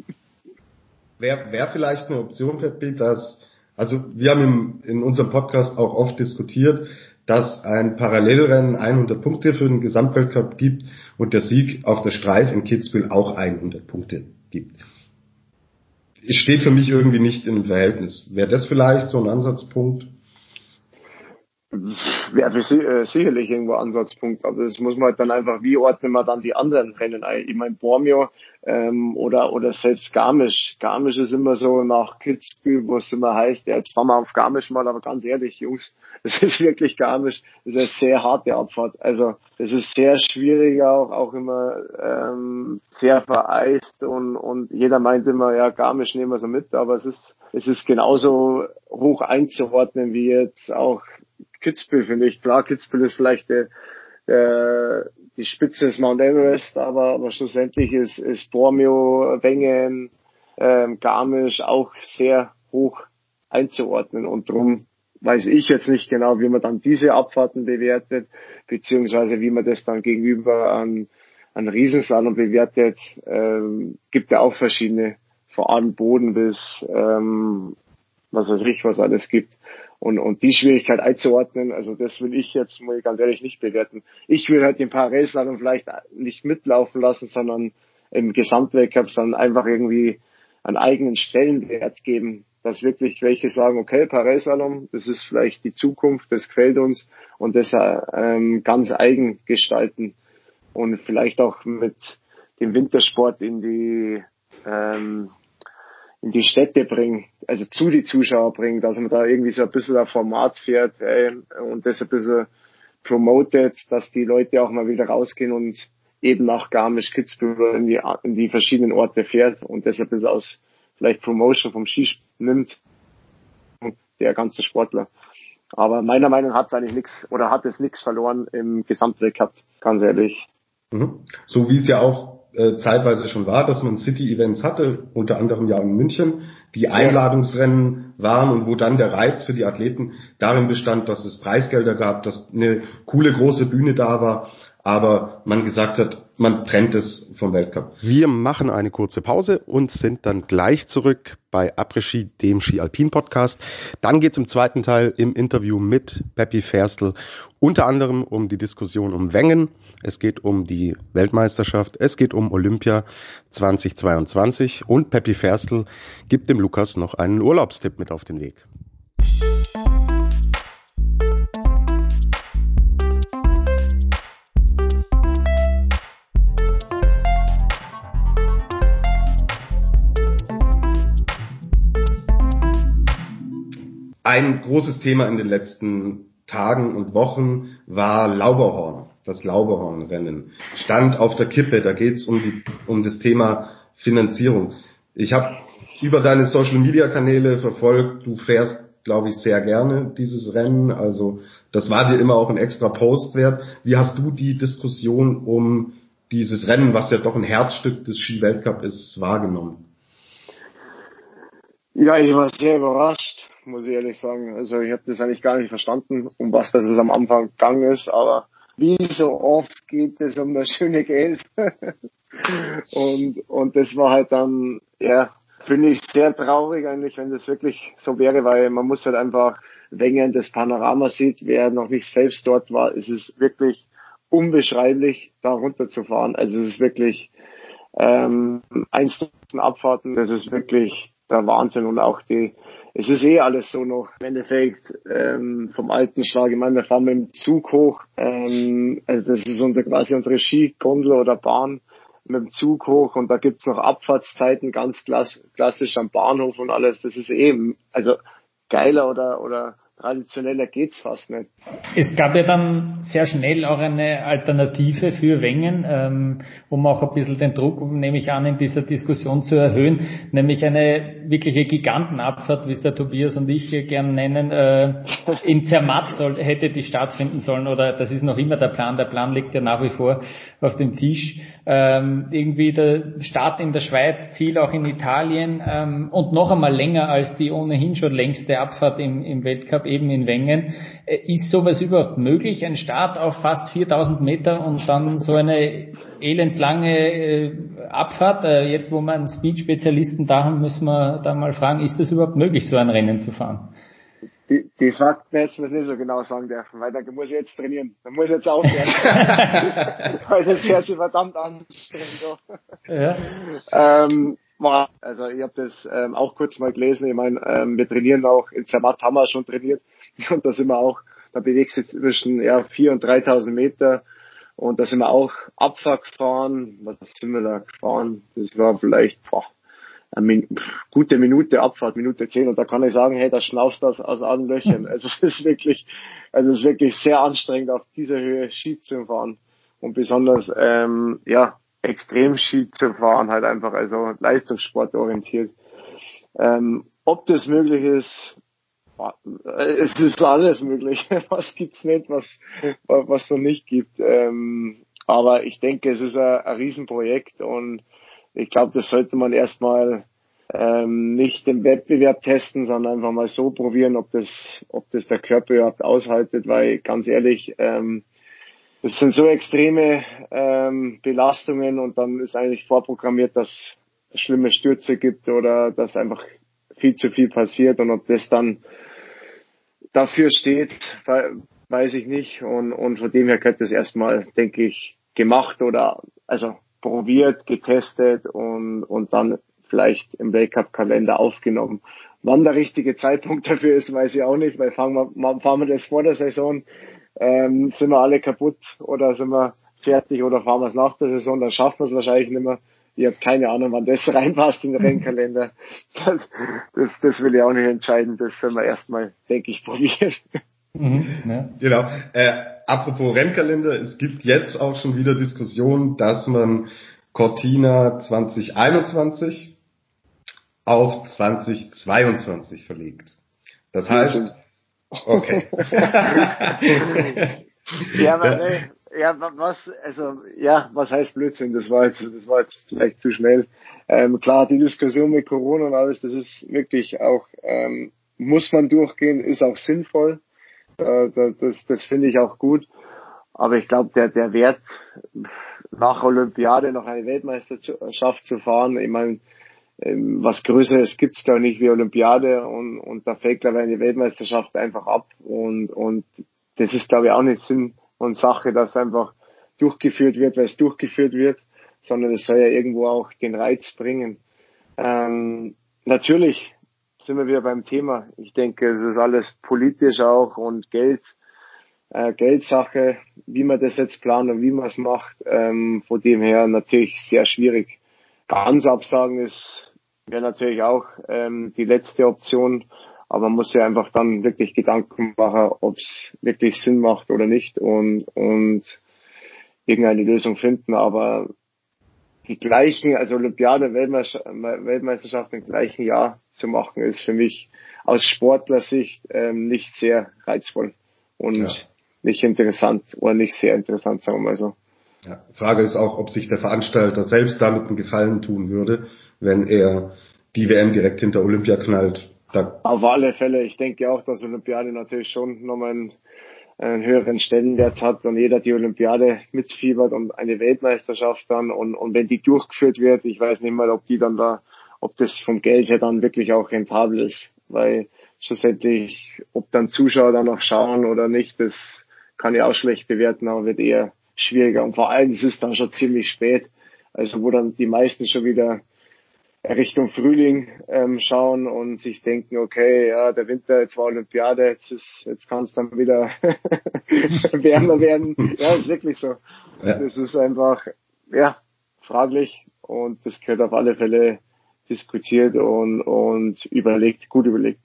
Wäre wär vielleicht eine Option, Pet dass, also wir haben im, in unserem Podcast auch oft diskutiert, dass ein Parallelrennen 100 Punkte für den Gesamtweltcup gibt und der Sieg auf der Streif in Kitzbühel auch 100 Punkte gibt. Es steht für mich irgendwie nicht im Verhältnis. Wäre das vielleicht so ein Ansatzpunkt? Wäre äh, sicherlich irgendwo Ansatzpunkt, aber das muss man halt dann einfach, wie ordnen wir dann die anderen Rennen ein? Ich meine, Bormio ähm, oder oder selbst Garmisch. Garmisch ist immer so nach Kitzbühel, wo es immer heißt, ja, jetzt fahren wir auf Garmisch mal, aber ganz ehrlich, Jungs, es ist wirklich Garmisch, das ist eine sehr harte Abfahrt. Also das ist sehr schwierig auch, auch immer ähm, sehr vereist und, und jeder meint immer, ja, Garmisch nehmen wir so mit, aber es ist es ist genauso hoch einzuordnen wie jetzt auch Kitzbühel, finde ich. Klar, Kitzbühel ist vielleicht der, der, die Spitze des Mount Everest, aber, aber schlussendlich ist, ist Bormio, Wengen, ähm, Garmisch auch sehr hoch einzuordnen und darum weiß ich jetzt nicht genau, wie man dann diese Abfahrten bewertet, beziehungsweise wie man das dann gegenüber an, an Riesenslalom bewertet. Ähm, gibt ja auch verschiedene, von Boden bis ähm, was weiß ich, was alles gibt. Und, und die Schwierigkeit einzuordnen, also das will ich jetzt mal ganz ehrlich nicht bewerten. Ich will halt den Paris-Slalom vielleicht nicht mitlaufen lassen, sondern im Gesamtweltcup, sondern einfach irgendwie einen eigenen Stellenwert geben, dass wirklich welche sagen, okay, Paris-Slalom, das ist vielleicht die Zukunft, das gefällt uns und das ähm, ganz eigen gestalten. Und vielleicht auch mit dem Wintersport in die ähm, in die Städte bringen, also zu die Zuschauer bringen, dass man da irgendwie so ein bisschen ein Format fährt ey, und das ein bisschen promotet, dass die Leute auch mal wieder rausgehen und eben nach Garmisch-Kitzbühel in die, in die verschiedenen Orte fährt und das ein bisschen aus vielleicht Promotion vom Ski nimmt, der ganze Sportler. Aber meiner Meinung nach hat es eigentlich nichts oder hat es nichts verloren im Gesamtweltcup, ganz ehrlich. Mhm. So wie es ja auch äh, zeitweise schon war, dass man City-Events hatte, unter anderem ja in München, die Einladungsrennen waren und wo dann der Reiz für die Athleten darin bestand, dass es Preisgelder gab, dass eine coole große Bühne da war, aber man gesagt hat, man trennt es vom Weltcup. Wir machen eine kurze Pause und sind dann gleich zurück bei Après Ski, dem Ski Alpin Podcast. Dann geht es im zweiten Teil im Interview mit Peppi Ferstl unter anderem um die Diskussion um Wengen. Es geht um die Weltmeisterschaft. Es geht um Olympia 2022 und Peppi Ferstl gibt dem Lukas noch einen Urlaubstipp mit auf den Weg. Ein großes Thema in den letzten Tagen und Wochen war Lauberhorn, das Lauberhornrennen. Stand auf der Kippe, da geht's um, um das Thema Finanzierung. Ich habe über deine Social-Media-Kanäle verfolgt, du fährst, glaube ich, sehr gerne dieses Rennen. Also das war dir immer auch ein extra Post wert. Wie hast du die Diskussion um dieses Rennen, was ja doch ein Herzstück des Ski-Weltcup ist, wahrgenommen? Ja, ich war sehr überrascht muss ich ehrlich sagen. Also ich habe das eigentlich gar nicht verstanden, um was das am Anfang gegangen ist, aber wie so oft geht es um das schöne Geld. und, und das war halt dann, ja, finde ich sehr traurig eigentlich, wenn das wirklich so wäre, weil man muss halt einfach, wenn das Panorama sieht, wer noch nicht selbst dort war, ist es wirklich unbeschreiblich, da runterzufahren. Also es ist wirklich ähm, eins Abfahrten, das ist wirklich der Wahnsinn und auch die es ist eh alles so noch im Endeffekt ähm, vom alten Schlag. Ich meine, wir fahren mit dem Zug hoch. Ähm, also das ist unser quasi unsere Skigondel oder Bahn mit dem Zug hoch und da gibt's noch Abfahrtszeiten ganz klass klassisch am Bahnhof und alles. Das ist eben also geiler oder oder traditioneller geht's fast nicht. Es gab ja dann sehr schnell auch eine Alternative für Wengen, ähm, um auch ein bisschen den Druck, nehme ich an, in dieser Diskussion zu erhöhen, nämlich eine wirkliche Gigantenabfahrt, wie es der Tobias und ich gern nennen, äh, in Zermatt soll, hätte die stattfinden sollen oder das ist noch immer der Plan, der Plan liegt ja nach wie vor auf dem Tisch. Ähm, irgendwie der Start in der Schweiz, Ziel auch in Italien ähm, und noch einmal länger als die ohnehin schon längste Abfahrt im, im Weltcup eben in Wengen. Äh, ist sowas überhaupt möglich? Ein Start auf fast 4000 Meter und dann so eine elendslange äh, Abfahrt? Äh, jetzt, wo wir einen Speed-Spezialisten da haben, müssen wir da mal fragen, ist das überhaupt möglich, so ein Rennen zu fahren? Die, die Fakten hätte man nicht so genau sagen dürfen, weil da muss ich jetzt trainieren. Da muss ich jetzt aufhören. weil das hört sich verdammt anstrengend Ja. ähm, also ich habe das ähm, auch kurz mal gelesen. Ich meine, ähm, wir trainieren auch, in Zermatt haben wir schon trainiert und da sind wir auch da bewegst du zwischen ja, 4.000 und 3.000 Meter und da sind wir auch Abfahrt gefahren. Was sind wir da gefahren? Das war vielleicht boah, eine Min gute Minute Abfahrt, Minute zehn. Und da kann ich sagen, hey, da schnaufst das aus allen Löchern. Also es ist wirklich, also es ist wirklich sehr anstrengend, auf dieser Höhe Ski zu fahren. Und besonders, ähm, ja, extrem Ski zu fahren, halt einfach, also Leistungssport orientiert. Ähm, ob das möglich ist, es ist alles möglich. Was gibt's nicht, was, was noch nicht gibt. Ähm, aber ich denke, es ist ein, ein Riesenprojekt und ich glaube, das sollte man erstmal ähm, nicht im Wettbewerb testen, sondern einfach mal so probieren, ob das, ob das der Körper überhaupt aushaltet, weil ganz ehrlich, ähm, das sind so extreme ähm, Belastungen und dann ist eigentlich vorprogrammiert, dass es schlimme Stürze gibt oder dass einfach viel zu viel passiert und ob das dann dafür steht, weiß ich nicht. Und, und von dem her könnte das erstmal, denke ich, gemacht oder also probiert, getestet und, und dann vielleicht im Weltcup-Kalender aufgenommen. Wann der richtige Zeitpunkt dafür ist, weiß ich auch nicht, weil fahren wir, fahren wir das vor der Saison, ähm, sind wir alle kaputt oder sind wir fertig oder fahren wir es nach der Saison, dann schaffen wir es wahrscheinlich nicht mehr. Ich habe keine Ahnung, wann das reinpasst in den Rennkalender. Das, das, das will ich auch nicht entscheiden. Das sollen wir erstmal, denke ich, probieren. Mhm, ja. Genau. Äh, apropos Rennkalender, es gibt jetzt auch schon wieder Diskussionen, dass man Cortina 2021 auf 2022 verlegt. Das heißt, okay. ja, aber, ja, was, also, ja, was heißt Blödsinn? Das war jetzt, das war jetzt vielleicht zu schnell. Ähm, klar, die Diskussion mit Corona und alles, das ist wirklich auch, ähm, muss man durchgehen, ist auch sinnvoll. Äh, das, das finde ich auch gut. Aber ich glaube, der, der Wert nach Olympiade noch eine Weltmeisterschaft zu fahren, ich meine, was Größeres gibt's da nicht wie Olympiade und, und da fällt, glaube ich, eine Weltmeisterschaft einfach ab. Und, und das ist, glaube ich, auch nicht Sinn und Sache, dass einfach durchgeführt wird, weil es durchgeführt wird, sondern es soll ja irgendwo auch den Reiz bringen. Ähm, natürlich sind wir wieder beim Thema. Ich denke, es ist alles politisch auch und Geld, äh, Geldsache, wie man das jetzt plant und wie man es macht. Ähm, von dem her natürlich sehr schwierig. Ganz absagen ist wäre natürlich auch ähm, die letzte Option. Aber man muss ja einfach dann wirklich Gedanken machen, ob es wirklich Sinn macht oder nicht und, und irgendeine Lösung finden. Aber die gleichen, also Olympiade, Weltmeisterschaft im gleichen Jahr zu machen, ist für mich aus Sportlersicht ähm, nicht sehr reizvoll und ja. nicht interessant oder nicht sehr interessant, sagen wir mal so. Ja, Frage ist auch, ob sich der Veranstalter selbst damit einen Gefallen tun würde, wenn er die WM direkt hinter Olympia knallt. Da Auf alle Fälle. Ich denke auch, dass Olympiade natürlich schon nochmal einen, einen höheren Stellenwert hat, wenn jeder die Olympiade mitfiebert und eine Weltmeisterschaft dann und, und wenn die durchgeführt wird, ich weiß nicht mal, ob die dann da ob das vom Geld her dann wirklich auch rentabel ist, weil schlussendlich, ob dann Zuschauer da noch schauen oder nicht, das kann ich auch schlecht bewerten, aber wird eher schwieriger. Und vor allem, es ist dann schon ziemlich spät, also wo dann die meisten schon wieder Richtung Frühling ähm, schauen und sich denken, okay, ja, der Winter, jetzt war Olympiade, jetzt ist, jetzt kann es dann wieder wärmer werden. Ja, ist wirklich so. Ja. Das ist einfach, ja, fraglich und das gehört auf alle Fälle diskutiert und, und überlegt, gut überlegt.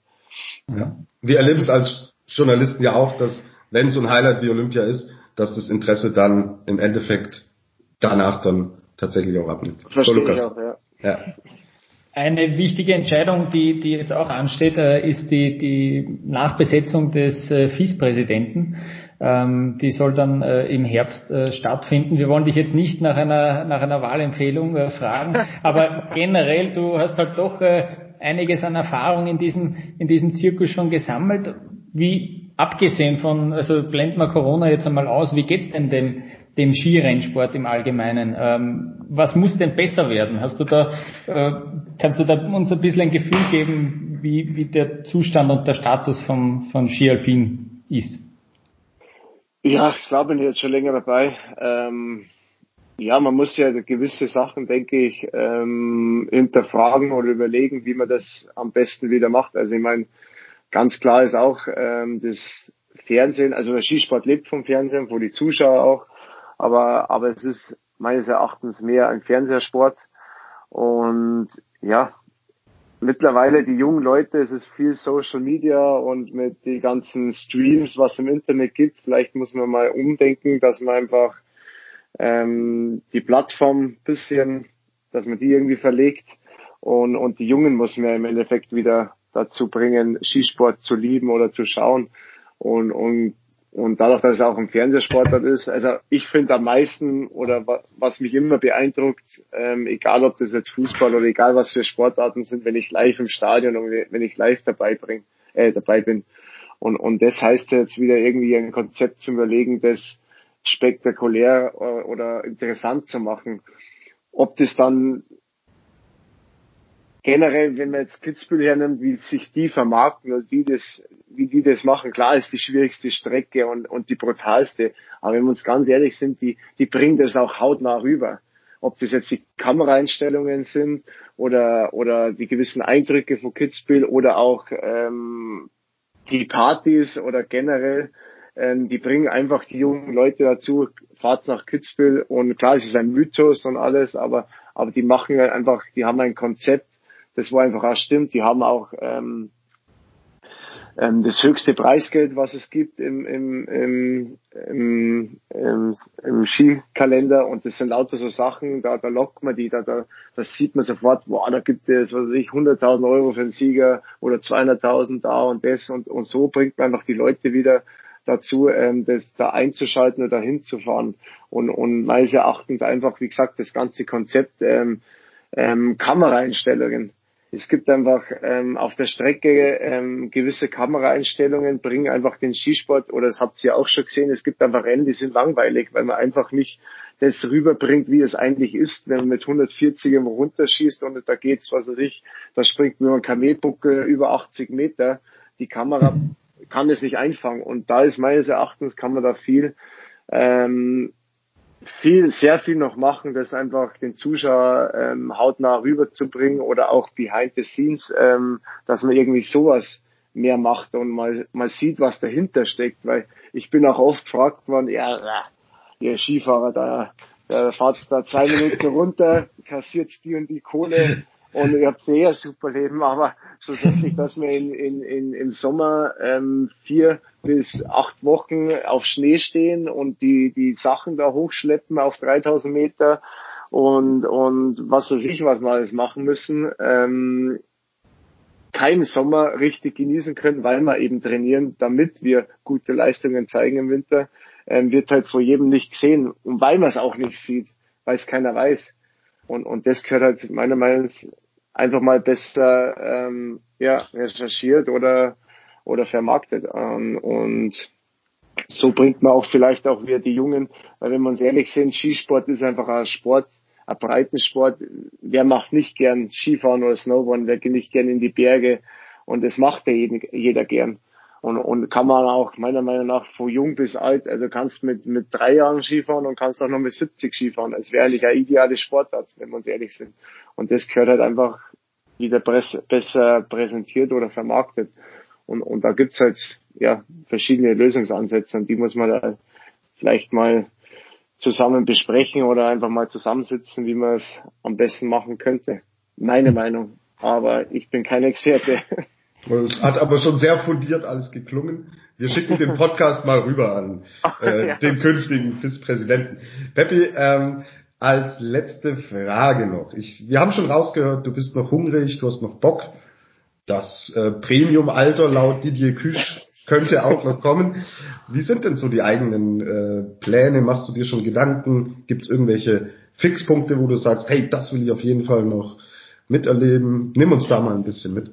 Ja. Wir erleben es als Journalisten ja auch, dass wenn so ein Highlight wie Olympia ist, dass das Interesse dann im Endeffekt danach dann tatsächlich auch abnimmt. Verstehe so, ich auch, ja. ja. Eine wichtige Entscheidung, die, die jetzt auch ansteht, äh, ist die, die Nachbesetzung des äh, FIS-Präsidenten. Ähm, die soll dann äh, im Herbst äh, stattfinden. Wir wollen dich jetzt nicht nach einer, nach einer Wahlempfehlung äh, fragen, aber generell, du hast halt doch einiges an Erfahrung in diesem, in diesem Zirkus schon gesammelt. Wie, abgesehen von, also blenden wir Corona jetzt einmal aus, wie geht's denn dem, dem Skirennsport im Allgemeinen? Ähm, was muss denn besser werden? Hast du da, äh, kannst du da uns ein bisschen ein Gefühl geben, wie, wie der Zustand und der Status vom, von Ski Alpin ist? Ja, klar bin ich jetzt schon länger dabei. Ähm, ja, man muss ja gewisse Sachen, denke ich, ähm, hinterfragen oder überlegen, wie man das am besten wieder macht. Also ich meine, ganz klar ist auch, ähm, das Fernsehen, also der Skisport lebt vom Fernsehen, wo die Zuschauer auch, aber, aber es ist meines Erachtens mehr ein Fernsehsport. Und ja, mittlerweile die jungen Leute, es ist viel Social Media und mit den ganzen Streams, was im Internet gibt, vielleicht muss man mal umdenken, dass man einfach ähm, die Plattform bisschen, dass man die irgendwie verlegt. Und, und die Jungen muss man im Endeffekt wieder dazu bringen, Skisport zu lieben oder zu schauen und, und und dadurch, dass es auch ein Fernsehsportart ist, also ich finde am meisten oder was mich immer beeindruckt, ähm, egal ob das jetzt Fußball oder egal was für Sportarten sind, wenn ich live im Stadion und wenn ich live dabei bring, äh, dabei bin. Und, und das heißt jetzt wieder irgendwie ein Konzept zu überlegen, das spektakulär äh, oder interessant zu machen. Ob das dann generell, wenn man jetzt Kitzbühel hernimmt, wie sich die vermarkten und wie das, wie die das machen, klar ist die schwierigste Strecke und, und die brutalste. Aber wenn wir uns ganz ehrlich sind, die, die bringen das auch hautnah rüber. Ob das jetzt die Kameraeinstellungen sind oder, oder die gewissen Eindrücke von Kitzbühel oder auch ähm, die Partys oder generell, ähm, die bringen einfach die jungen Leute dazu, fahrt nach Kitzbühel und klar, es ist ein Mythos und alles, aber, aber die machen halt einfach, die haben ein Konzept, das war einfach auch stimmt. Die haben auch ähm, ähm, das höchste Preisgeld, was es gibt im, im, im, im, im, im Skikalender. Und das sind lauter so Sachen, da, da lockt man die, da, da, das sieht man sofort, wow, da gibt es, was weiß ich, 100.000 Euro für einen Sieger oder 200.000 da und das. Und, und so bringt man einfach die Leute wieder dazu, ähm, das da einzuschalten oder hinzufahren. Und, und meines Erachtens einfach, wie gesagt, das ganze Konzept ähm, ähm, Kameraeinstellungen es gibt einfach ähm, auf der Strecke ähm, gewisse Kameraeinstellungen, bringen einfach den Skisport, oder das habt ihr auch schon gesehen, es gibt einfach Rennen, die sind langweilig, weil man einfach nicht das rüberbringt, wie es eigentlich ist, wenn man mit 140 immer runterschießt und da geht's, was weiß ich, da springt nur ein Kamelbuckel über 80 Meter. Die Kamera kann es nicht einfangen. Und da ist meines Erachtens, kann man da viel ähm, viel, sehr viel noch machen, das einfach den Zuschauer ähm, hautnah rüberzubringen oder auch behind the scenes, ähm, dass man irgendwie sowas mehr macht und mal, mal sieht, was dahinter steckt, weil ich bin auch oft gefragt worden, ja, ihr Skifahrer, da, da fahrt da zwei Minuten runter, kassiert die und die Kohle und ihr habt sehr super Leben, aber schlussendlich, dass wir in, in, in, im Sommer ähm, vier bis acht Wochen auf Schnee stehen und die, die Sachen da hochschleppen auf 3000 Meter und, und was weiß ich, was wir alles machen müssen, ähm, keinen Sommer richtig genießen können, weil wir eben trainieren, damit wir gute Leistungen zeigen im Winter, ähm, wird halt vor jedem nicht gesehen und weil man es auch nicht sieht, weil es keiner weiß. Und, und das gehört halt meiner Meinung einfach mal besser ähm, ja, recherchiert oder, oder vermarktet. Ähm, und so bringt man auch vielleicht auch wieder die Jungen, weil wenn wir uns ehrlich sind, Skisport ist einfach ein Sport, ein Breitensport. Wer macht nicht gern Skifahren oder Snowboarden, wer geht nicht gern in die Berge und das macht ja jeder, jeder gern. Und, und kann man auch meiner Meinung nach von jung bis alt, also kannst mit, mit drei Jahren Skifahren und kannst auch noch mit 70 Skifahren. Es wäre eigentlich ein ideales Sportart, wenn wir uns ehrlich sind. Und das gehört halt einfach wieder besser präsentiert oder vermarktet. Und, und da gibt's halt ja verschiedene Lösungsansätze und die muss man da vielleicht mal zusammen besprechen oder einfach mal zusammensitzen, wie man es am besten machen könnte. Meine Meinung. Aber ich bin kein Experte. Hat aber schon sehr fundiert alles geklungen. Wir schicken den Podcast mal rüber an äh, den künftigen FIS-Präsidenten. Peppi, ähm, als letzte Frage noch. Ich, wir haben schon rausgehört, du bist noch hungrig, du hast noch Bock. Das äh, Premium-Alter laut Didier Küsch könnte auch noch kommen. Wie sind denn so die eigenen äh, Pläne? Machst du dir schon Gedanken? Gibt es irgendwelche Fixpunkte, wo du sagst, hey, das will ich auf jeden Fall noch miterleben? Nimm uns da mal ein bisschen mit.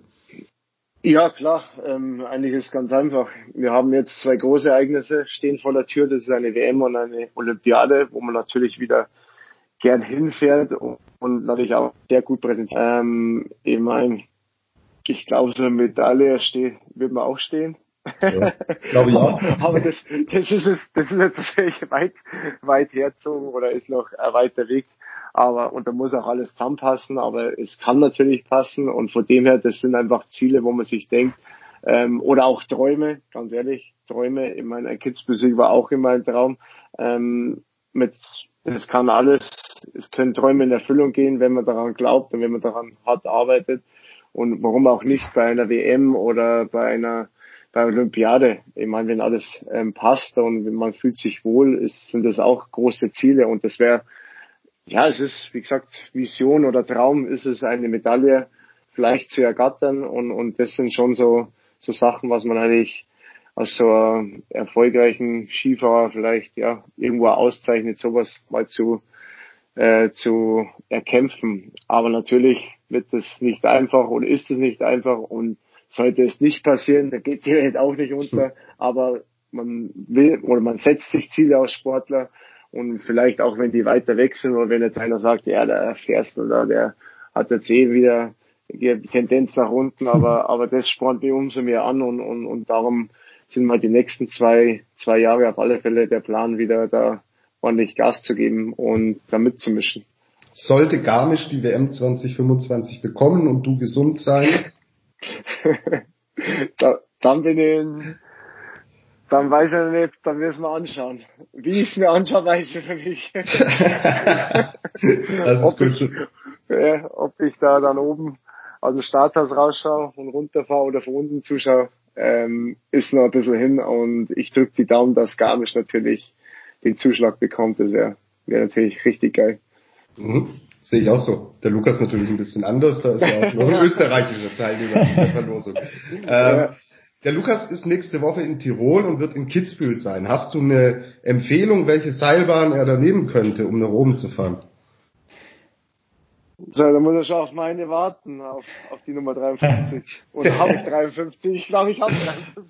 Ja, klar. Ähm, eigentlich ist es ganz einfach. Wir haben jetzt zwei große Ereignisse stehen vor der Tür. Das ist eine WM und eine Olympiade, wo man natürlich wieder gern hinfährt und, und natürlich auch sehr gut präsentiert. Ähm, ich meine, ich glaube, so eine Medaille steht, wird man auch stehen. Ja, glaube ich auch. Aber das, das ist es, das ist jetzt natürlich weit, weit herzogen oder ist noch ein weiter Weg. Aber, und da muss auch alles zusammenpassen, aber es kann natürlich passen und von dem her, das sind einfach Ziele, wo man sich denkt, ähm, oder auch Träume, ganz ehrlich. Träume. Ich meine, ein Kitzbühel war auch immer ein Traum. Ähm, mit, das kann alles, es können Träume in Erfüllung gehen, wenn man daran glaubt und wenn man daran hart arbeitet. Und warum auch nicht bei einer WM oder bei einer bei Olympiade. Ich meine, wenn alles ähm, passt und man fühlt sich wohl, ist, sind das auch große Ziele. Und das wäre, ja, es ist, wie gesagt, Vision oder Traum, ist es eine Medaille vielleicht zu ergattern. Und, und das sind schon so, so Sachen, was man eigentlich aus so einem erfolgreichen Skifahrer vielleicht ja irgendwo auszeichnet, sowas mal zu äh, zu erkämpfen. Aber natürlich wird das nicht einfach und ist es nicht einfach und sollte es nicht passieren, da geht die Welt auch nicht unter. Aber man will oder man setzt sich Ziele als Sportler und vielleicht auch wenn die weiter weg sind oder wenn jetzt einer sagt, ja, der Ferst oder der hat jetzt eh wieder die Tendenz nach unten, aber, aber das spornt mich umso mehr an und, und, und darum sind mal die nächsten zwei, zwei Jahre auf alle Fälle der Plan, wieder da ordentlich Gas zu geben und da mitzumischen. Sollte Garmisch die WM 2025 bekommen und du gesund sein? da, dann bin ich dann weiß ich nicht, dann müssen wir anschauen. Wie ich es mir anschaue, weiß ich noch nicht. das ist ob, gut. Ich, ja, ob ich da dann oben aus dem Starthaus rausschaue und runterfahre oder von unten zuschaue, ähm, ist noch ein bisschen hin und ich drücke die Daumen, dass Garmisch natürlich den Zuschlag bekommt. Das wäre wär natürlich richtig geil. Mhm. Sehe ich auch so. Der Lukas natürlich ein bisschen anders, da ist ja auch noch ein österreichischer Teilnehmer der Verlosung. Ähm, der Lukas ist nächste Woche in Tirol und wird in Kitzbühel sein. Hast du eine Empfehlung, welche Seilbahn er da nehmen könnte, um nach oben zu fahren? So, dann muss er schon auf meine warten, auf, auf die Nummer 53. Oder habe ich 53? Ich glaube, ich habe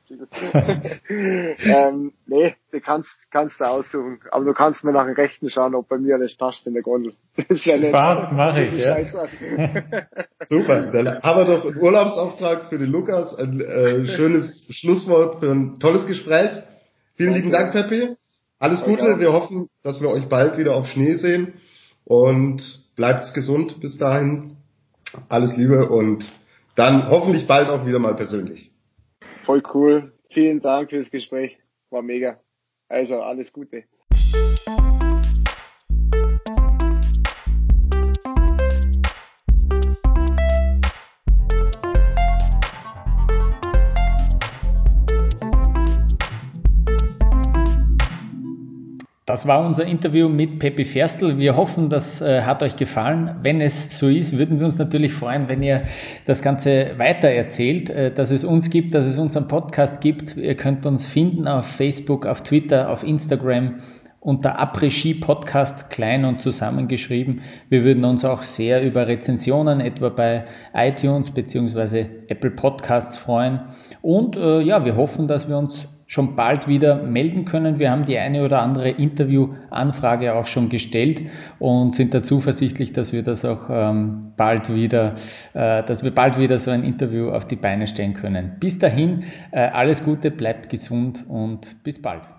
53. ähm, nee, du kannst, kannst du aussuchen. Aber du kannst mir nach dem Rechten schauen, ob bei mir alles passt in der Gondel. Das ist ja nicht Spaß, mache ich, ja. Super, dann haben wir doch einen Urlaubsauftrag für den Lukas, ein äh, schönes Schlusswort für ein tolles Gespräch. Vielen lieben Dank, Peppi. Alles Gute, wir hoffen, dass wir euch bald wieder auf Schnee sehen und Bleibt gesund bis dahin. Alles Liebe und dann hoffentlich bald auch wieder mal persönlich. Voll cool. Vielen Dank fürs Gespräch. War mega. Also alles Gute. Das war unser Interview mit Pepi Ferstl. Wir hoffen, das äh, hat euch gefallen. Wenn es so ist, würden wir uns natürlich freuen, wenn ihr das Ganze weiter erzählt, äh, dass es uns gibt, dass es unseren Podcast gibt. Ihr könnt uns finden auf Facebook, auf Twitter, auf Instagram unter Après-Ski Podcast klein und zusammengeschrieben. Wir würden uns auch sehr über Rezensionen etwa bei iTunes bzw. Apple Podcasts freuen. Und äh, ja, wir hoffen, dass wir uns schon bald wieder melden können. Wir haben die eine oder andere Interviewanfrage auch schon gestellt und sind da zuversichtlich, dass wir das auch ähm, bald wieder, äh, dass wir bald wieder so ein Interview auf die Beine stellen können. Bis dahin, äh, alles Gute, bleibt gesund und bis bald.